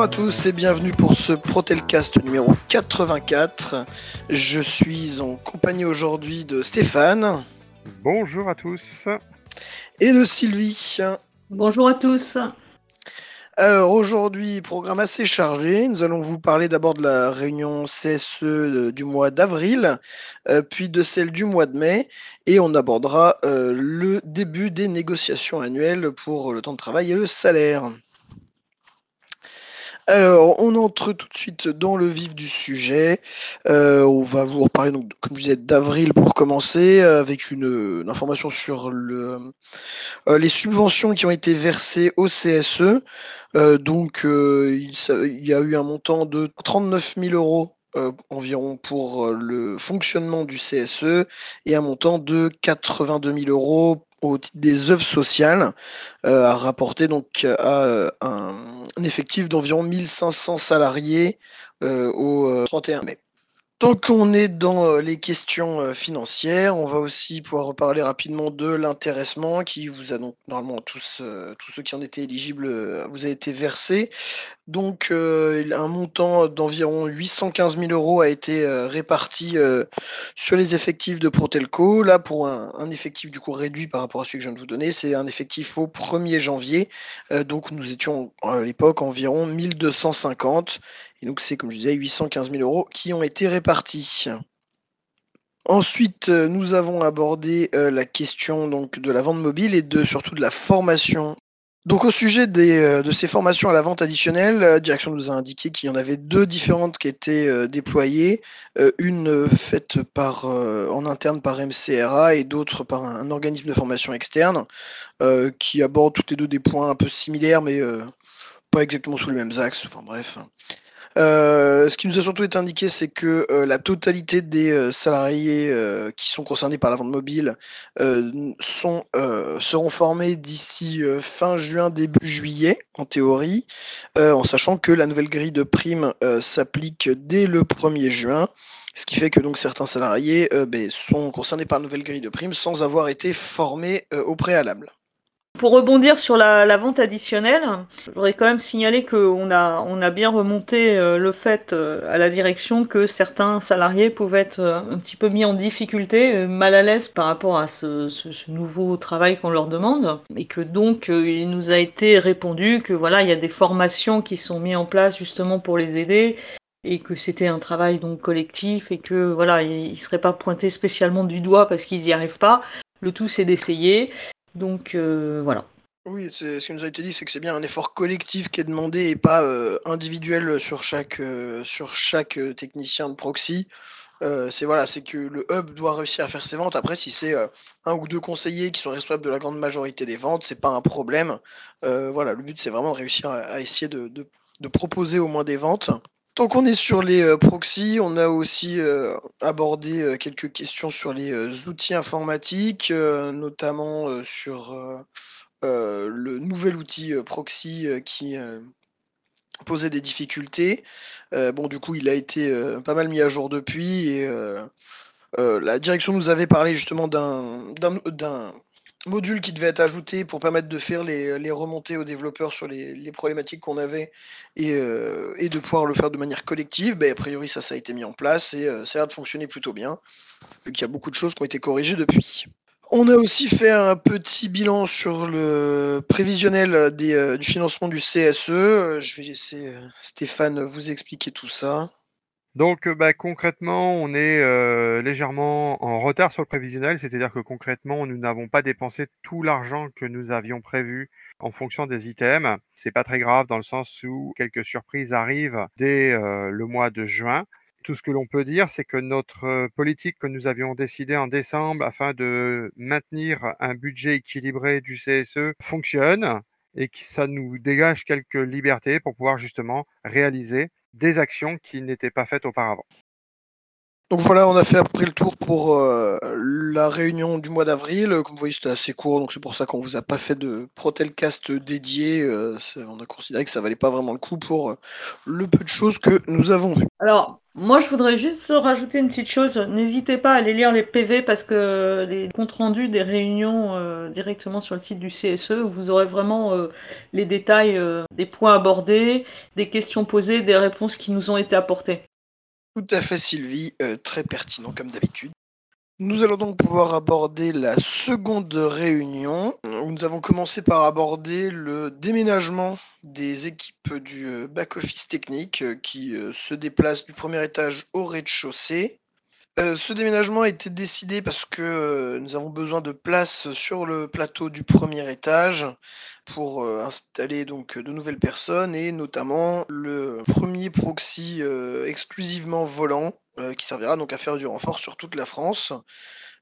Bonjour à tous et bienvenue pour ce Protelcast numéro 84. Je suis en compagnie aujourd'hui de Stéphane. Bonjour à tous. Et de Sylvie. Bonjour à tous. Alors aujourd'hui, programme assez chargé. Nous allons vous parler d'abord de la réunion CSE euh, du mois d'avril, euh, puis de celle du mois de mai, et on abordera euh, le début des négociations annuelles pour le temps de travail et le salaire. Alors, on entre tout de suite dans le vif du sujet. Euh, on va vous reparler, donc, comme je disais, d'avril pour commencer, avec une, information sur le, euh, les subventions qui ont été versées au CSE. Euh, donc, il, il, y a eu un montant de 39 000 euros environ pour le fonctionnement du CSE et un montant de 82 000 euros au titre des œuvres sociales, euh, à rapporter donc à euh, un, effectif d'environ 1500 salariés euh, au 31 mai. Tant qu'on est dans les questions financières, on va aussi pouvoir reparler rapidement de l'intéressement qui vous a donc normalement tous, tous ceux qui en étaient éligibles vous a été versé. Donc, euh, un montant d'environ 815 000 euros a été euh, réparti euh, sur les effectifs de Protelco. Là, pour un, effectif du coup réduit par rapport à celui que je viens de vous donner, c'est un effectif au 1er janvier. donc, nous étions à l'époque environ 1250. Et donc, c'est comme je disais, 815 000 euros qui ont été répartis. Ensuite, nous avons abordé la question donc de la vente mobile et de surtout de la formation. Donc au sujet euh, de ces formations à la vente additionnelle, la direction nous a indiqué qu'il y en avait deux différentes qui étaient euh, déployées, euh, une faite par, en interne par MCRA et d'autres par un, organisme de formation externe, qui abordent toutes les deux des points un peu similaires mais pas exactement sous les mêmes axes, enfin bref. Euh, ce qui nous a surtout été indiqué, c'est que euh, la totalité des euh, salariés qui sont concernés par la vente mobile seront formés d'ici fin juin, début juillet, en théorie, en sachant que la nouvelle grille de primes s'applique dès le 1er juin. Ce qui fait que donc certains salariés ben, sont concernés par la nouvelle grille de primes sans avoir été formés au préalable. Pour rebondir sur la, vente additionnelle, je voudrais quand même signaler qu'on a, bien remonté euh, le fait euh, à la direction que certains salariés pouvaient être euh, un petit peu mis en difficulté, mal à l'aise par rapport à ce, nouveau travail qu'on leur demande, et que donc il nous a été répondu que voilà, il y a des formations qui sont mises en place justement pour les aider, et que c'était un travail donc collectif et que voilà, ils ne seraient pas pointés spécialement du doigt parce qu'ils n'y arrivent pas. Le tout c'est d'essayer donc euh, voilà. Oui, ce qui nous a été dit, c'est que c'est bien un effort collectif qui est demandé et pas euh, individuel sur chaque, euh, sur chaque technicien de proxy. c'est voilà, c'est que le hub doit réussir à faire ses ventes. Après, si c'est un ou deux conseillers qui sont responsables de la grande majorité des ventes, c'est pas un problème. voilà, le but c'est vraiment de réussir à, essayer de, de, proposer au moins des ventes. Tant qu'on est sur les euh, proxys, on a aussi euh, abordé euh, quelques questions sur les outils informatiques, notamment sur le nouvel outil proxy qui posait des difficultés. bon, du coup, il a été pas mal mis à jour depuis et la direction nous avait parlé justement d'un module qui devait être ajouté pour permettre de faire les, remontées aux développeurs sur les, problématiques qu'on avait euh, et, de pouvoir le faire de manière collective. Ben, a priori, ça, a été mis en place et euh, ça a l'air de fonctionner plutôt bien, vu qu'il y a beaucoup de choses qui ont été corrigées depuis. On a aussi fait un petit bilan sur le prévisionnel euh, du financement du CSE. Je vais laisser Stéphane vous expliquer tout ça. Donc, bah, concrètement, on est légèrement en retard sur le prévisionnel, c'est-à-dire que concrètement, nous n'avons pas dépensé tout l'argent que nous avions prévu en fonction des items. C'est pas très grave dans le sens où quelques surprises arrivent dès le mois de juin. Tout ce que l'on peut dire, c'est que notre politique que nous avions décidée en décembre afin de maintenir un budget équilibré du CSE fonctionne et que ça nous dégage quelques libertés pour pouvoir justement réaliser des actions qui n'étaient pas faites auparavant. Donc voilà, on a fait après le tour pour euh, la réunion du mois d'avril. Comme vous voyez, c'était assez court, donc c'est pour ça qu'on vous a pas fait de Protelcast dédié. Euh, on a considéré que ça valait pas vraiment le coup pour euh, le peu de choses que nous avons vues. Alors, Moi, je voudrais juste rajouter une petite chose. N'hésitez pas à aller lire les PV parce que les comptes rendus des réunions euh, directement sur le site du CSE, vous aurez vraiment euh, les détails euh, des points abordés, des questions posées, des réponses qui nous ont été apportées. Tout à fait, Sylvie. très pertinent, comme d'habitude. Nous allons donc pouvoir aborder la seconde réunion. Nous avons commencé par aborder le déménagement des équipes du euh, back-office technique euh, qui euh, se déplacent du premier étage au rez-de-chaussée. Ce déménagement a été décidé parce que nous avons besoin de place sur le plateau du premier étage pour installer donc de nouvelles personnes et notamment le premier proxy exclusivement volant euh, qui servira donc à faire du renfort sur toute la France,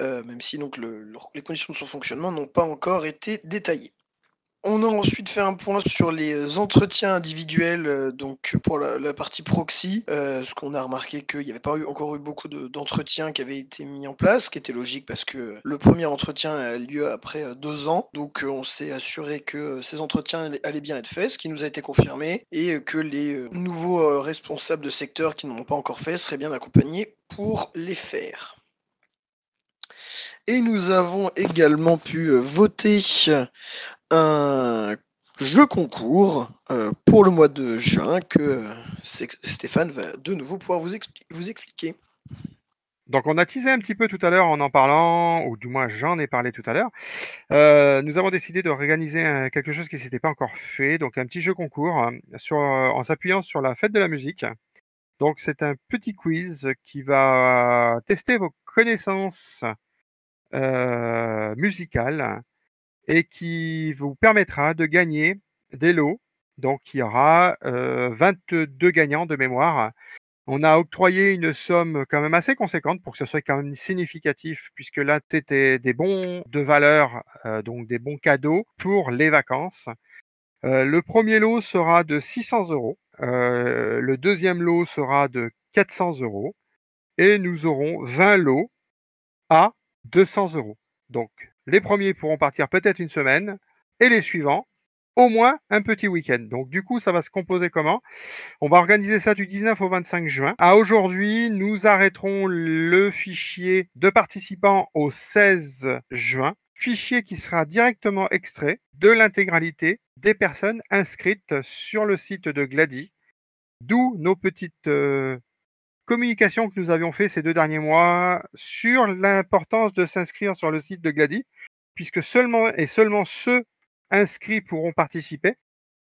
euh, même si les conditions de son fonctionnement n'ont pas encore été détaillées. On a ensuite fait un point sur les entretiens individuels, euh, donc pour la, partie proxy, ce qu'on a remarqué qu'il n'y avait pas encore eu beaucoup d'entretiens qui avaient été mis en place, ce qui était logique parce que le premier entretien a lieu après deux ans, donc on s'est assuré que ces entretiens allaient bien être faits, ce qui nous a été confirmé, et que les nouveaux responsables de secteur qui n'ont pas encore fait seraient bien accompagnés pour les faire. Et nous avons également pu voter un jeu concours euh, pour le mois de juin que Stéphane va de nouveau pouvoir vous, vous expliquer. Donc on a teasé un petit peu tout à l'heure en en parlant, ou du moins j'en ai parlé tout à l'heure. Euh, nous avons décidé d'organiser quelque chose qui ne s'était pas encore fait, donc un petit jeu concours hein, sur, en s'appuyant sur la fête de la musique. Donc c'est un petit quiz qui va tester vos connaissances euh, musicales et qui vous permettra de gagner des lots. Donc, il y aura 22 euh, gagnants de mémoire. On a octroyé une somme quand même assez conséquente pour que ce soit quand même significatif, puisque là, c'était des bons de valeur, euh, donc des bons cadeaux pour les vacances. Le premier lot sera de 600 euros. le deuxième lot sera de 400 euros. Et nous aurons 20 lots à 200 euros. Donc, les premiers pourront partir peut-être une semaine et les suivants au moins un petit week-end. Donc du coup, ça va se composer comment? On va organiser ça du 19 au 25 juin. À aujourd'hui, nous arrêterons le fichier de participants au 16 juin. Fichier qui sera directement extrait de l'intégralité des personnes inscrites sur le site de Glady. D'où nos petites euh, communication que nous avions fait ces deux derniers mois sur l'importance de s'inscrire sur le site de Glady, puisque seulement et seulement ceux inscrits pourront participer.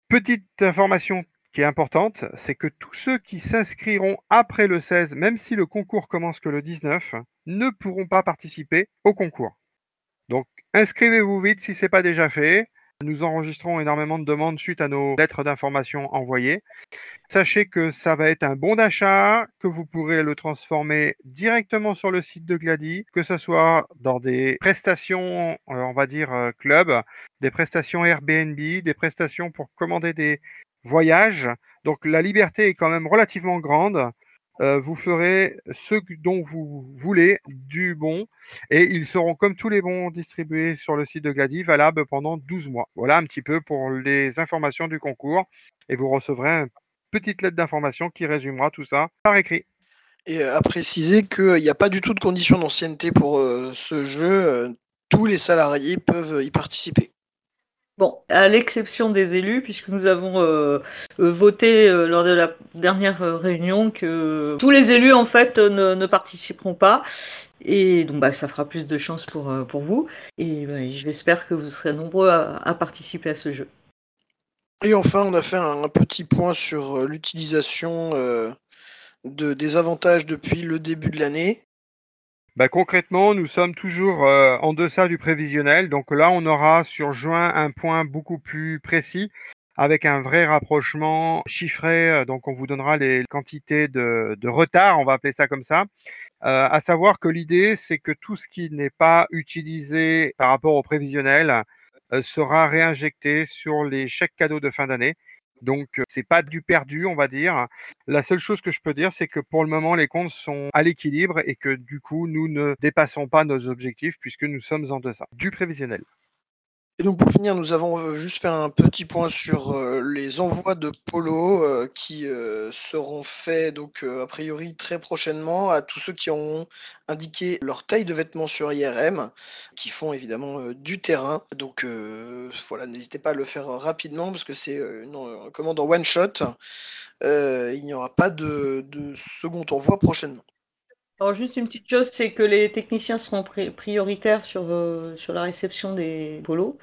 Petite information qui est importante, c'est que tous ceux qui s'inscriront après le 16, même si le concours commence que le 19, ne pourront pas participer au concours. Donc inscrivez-vous vite si ce n'est pas déjà fait. Nous enregistrons énormément de demandes suite à nos lettres d'information envoyées. Sachez que ça va être un bon d'achat, que vous pourrez le transformer directement sur le site de Glady, que ce soit dans des prestations, euh, on va dire, euh, club, des prestations Airbnb, des prestations pour commander des voyages. Donc la liberté est quand même relativement grande. Euh, vous ferez ce dont vous voulez du bon et ils seront comme tous les bons distribués sur le site de Glady valables pendant 12 mois. Voilà un petit peu pour les informations du concours et vous recevrez une petite lettre d'information qui résumera tout ça par écrit. Et à préciser qu'il n'y a pas du tout de condition d'ancienneté pour euh, ce jeu. Euh, tous les salariés peuvent y participer. Bon, à l'exception des élus, puisque nous avons euh, euh, voté euh, lors de la dernière réunion que tous les élus en fait ne, participeront pas. Et donc bah, ça fera plus de chance pour, pour vous. Et bah, j'espère que vous serez nombreux à, participer à ce jeu. Et enfin, on a fait un, petit point sur l'utilisation de, des avantages depuis le début de l'année. Bah, concrètement, nous sommes toujours euh, en deçà du prévisionnel. Donc là, on aura sur juin un point beaucoup plus précis avec un vrai rapprochement chiffré. Euh, donc on vous donnera les quantités de, retard, on va appeler ça comme ça. Euh, à savoir que l'idée, c'est que tout ce qui n'est pas utilisé par rapport au prévisionnel sera réinjecté sur les chèques cadeaux de fin d'année. Donc, c'est pas du perdu, on va dire. La seule chose que je peux dire, c'est que pour le moment, les comptes sont à l'équilibre et que du coup, nous ne dépassons pas nos objectifs puisque nous sommes en deçà du prévisionnel. Et donc pour finir, nous avons euh, juste fait un petit point sur euh, les envois de polo euh, qui seront faits donc a priori très prochainement à tous ceux qui ont indiqué leur taille de vêtements sur IRM, qui font évidemment du terrain. Donc voilà, n'hésitez pas à le faire rapidement parce que c'est une, commande en one shot. il n'y aura pas de, de second envoi prochainement. Alors juste une petite chose, c'est que les techniciens seront prioritaires sur, euh, sur la réception des polos.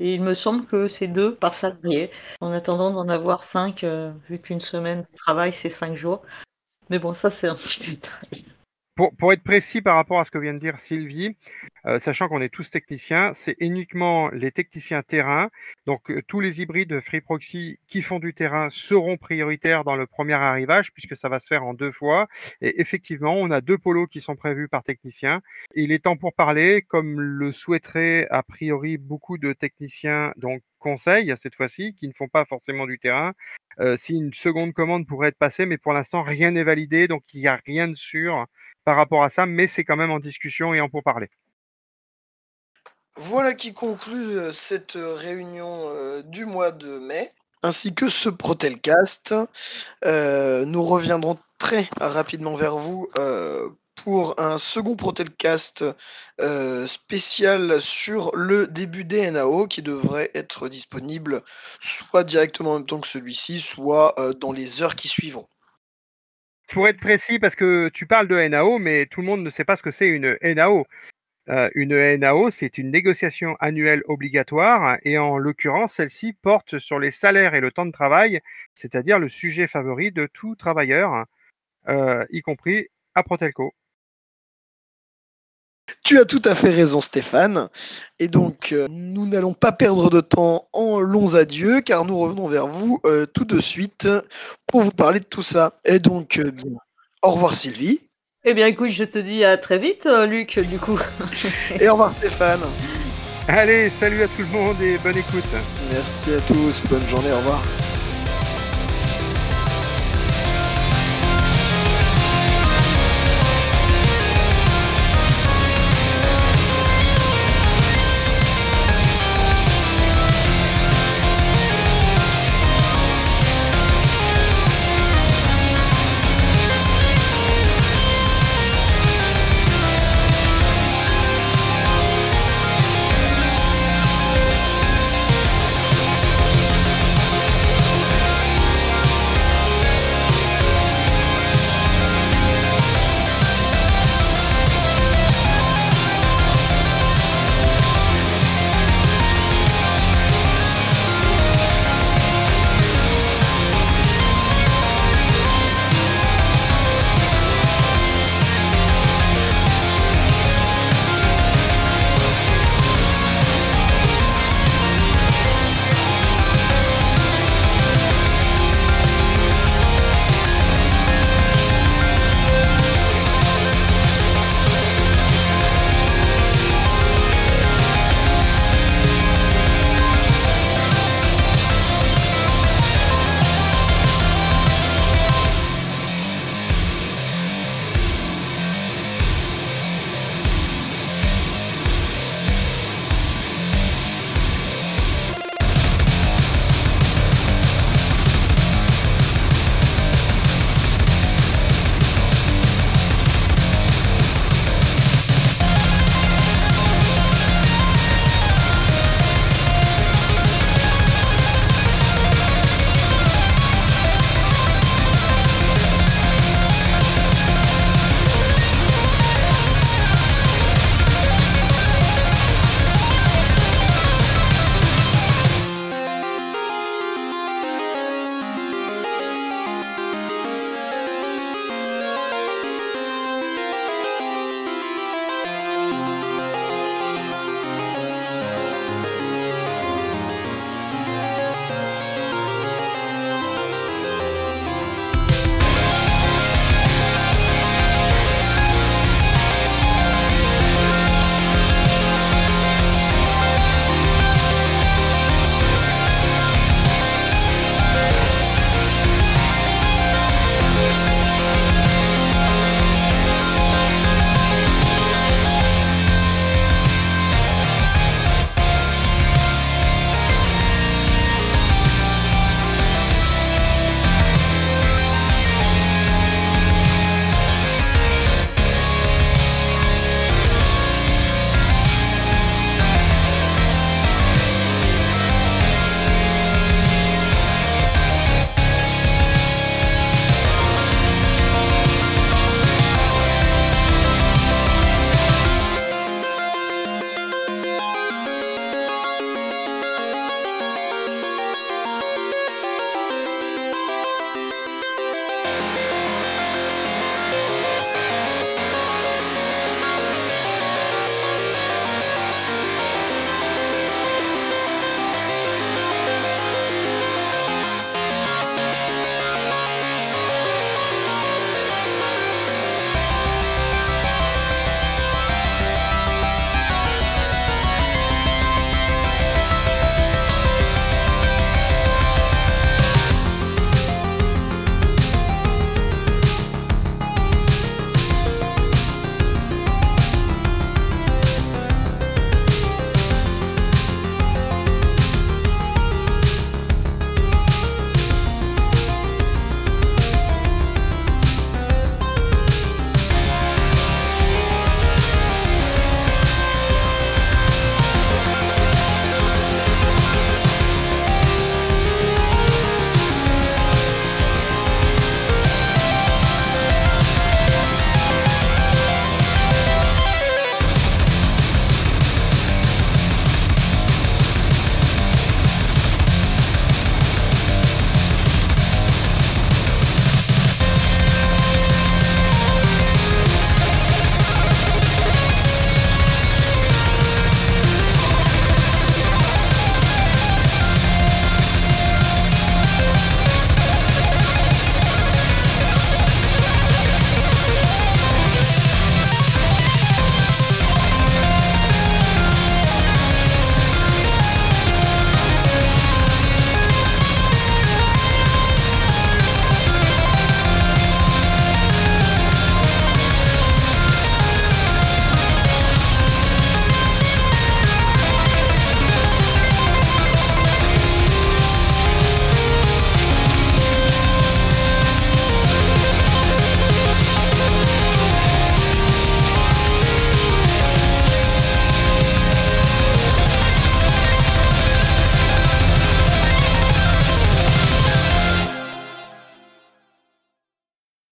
Et il me semble que c'est deux par salarié, en attendant d'en avoir cinq, euh, vu qu'une semaine de travail, c'est cinq jours. Mais bon, ça, c'est un petit détail. Pour, être précis par rapport à ce que vient de dire Sylvie, euh, sachant qu'on est tous techniciens, c'est uniquement les techniciens terrain. Donc euh, tous les hybrides Free Proxy qui font du terrain seront prioritaires dans le premier arrivage puisque ça va se faire en deux fois. Et effectivement, on a deux polos qui sont prévus par technicien. Il est temps pour parler, comme le souhaiteraient a priori beaucoup de techniciens, donc conseils cette fois-ci, qui ne font pas forcément du terrain, euh, si une seconde commande pourrait être passée, mais pour l'instant rien n'est validé, donc il n'y a rien de sûr par rapport à ça, mais c'est quand même en discussion et en pourparler. Voilà qui conclut euh, cette euh, réunion euh, du mois de mai, ainsi que ce Protelcast. nous reviendrons très rapidement vers vous pour un second Protelcast spécial sur le début des NAO qui devrait être disponible soit directement en même temps que celui-ci, soit dans les heures qui suivront pour être précis, parce que tu parles de NAO, mais tout le monde ne sait pas ce que c'est une NAO. Euh, une NAO, c'est une négociation annuelle obligatoire, et en l'occurrence, celle-ci porte sur les salaires et le temps de travail, c'est-à-dire le sujet favori de tout travailleur, euh, y compris à Protelco. Tu as tout à fait raison Stéphane. Et donc, euh, nous n'allons pas perdre de temps en longs adieux, car nous revenons vers vous euh, tout de suite pour vous parler de tout ça. Et donc, euh, au revoir Sylvie. Eh bien écoute, je te dis à très vite Luc, du coup. et au revoir Stéphane. Allez, salut à tout le monde et bonne écoute. Merci à tous, bonne journée, au revoir.